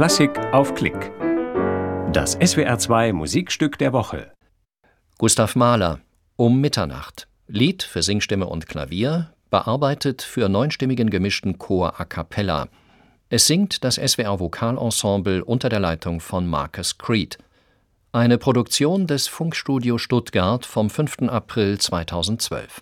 Klassik auf Klick. Das SWR2 Musikstück der Woche. Gustav Mahler Um Mitternacht. Lied für Singstimme und Klavier, bearbeitet für neunstimmigen gemischten Chor a cappella. Es singt das SWR Vokalensemble unter der Leitung von Marcus Creed. Eine Produktion des Funkstudio Stuttgart vom 5. April 2012.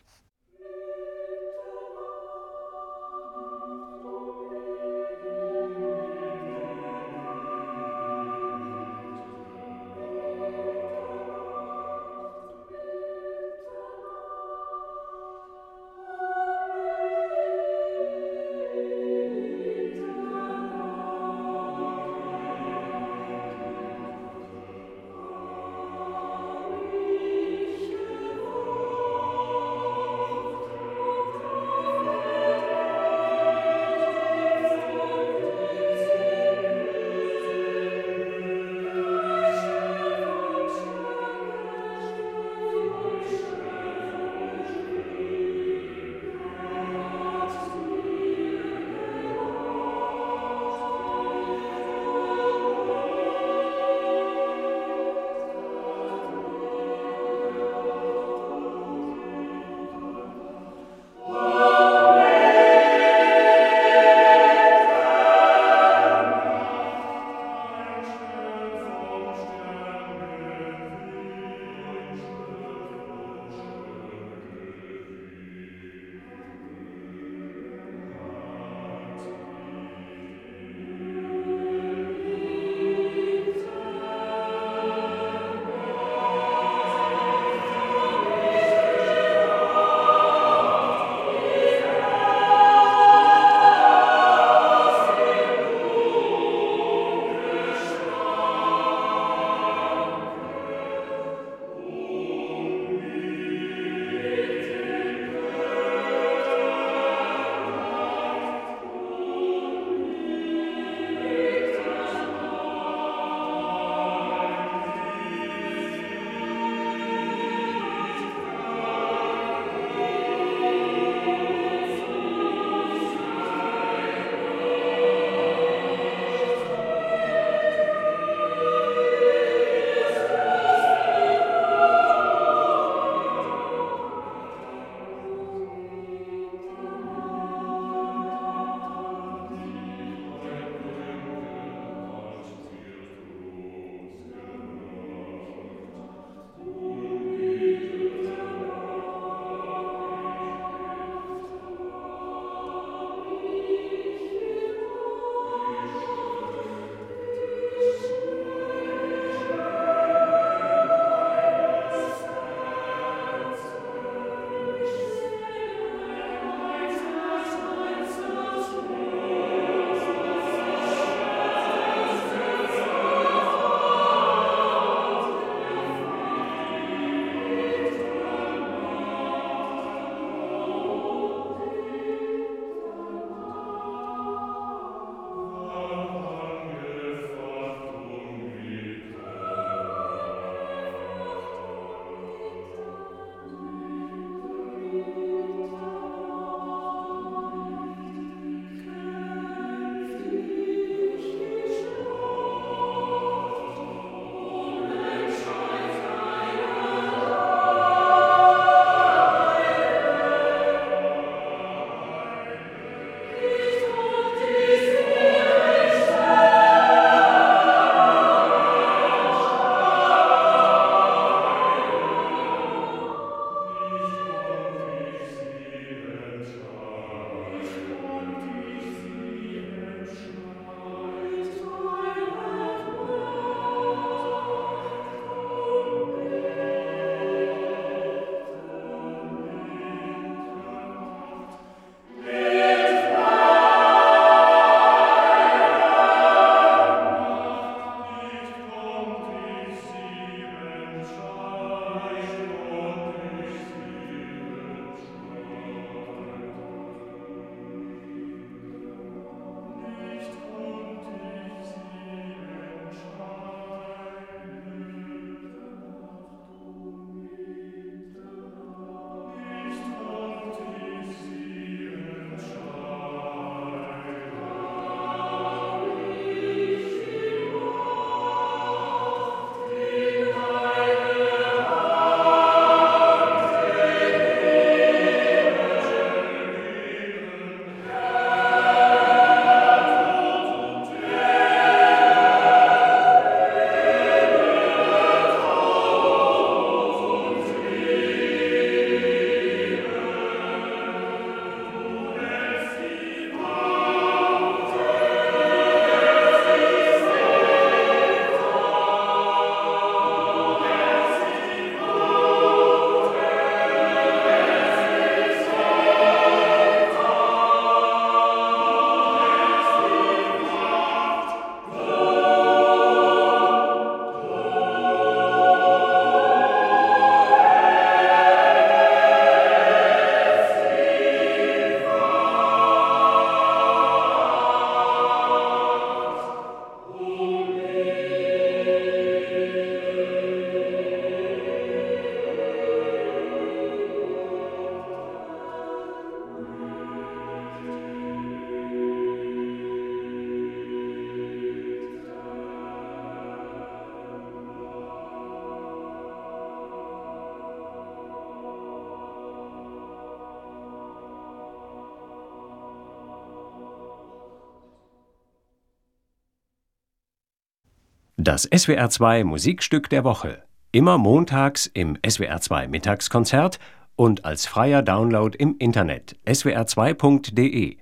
Das SWR2 Musikstück der Woche. Immer montags im SWR2 Mittagskonzert und als freier Download im Internet swr2.de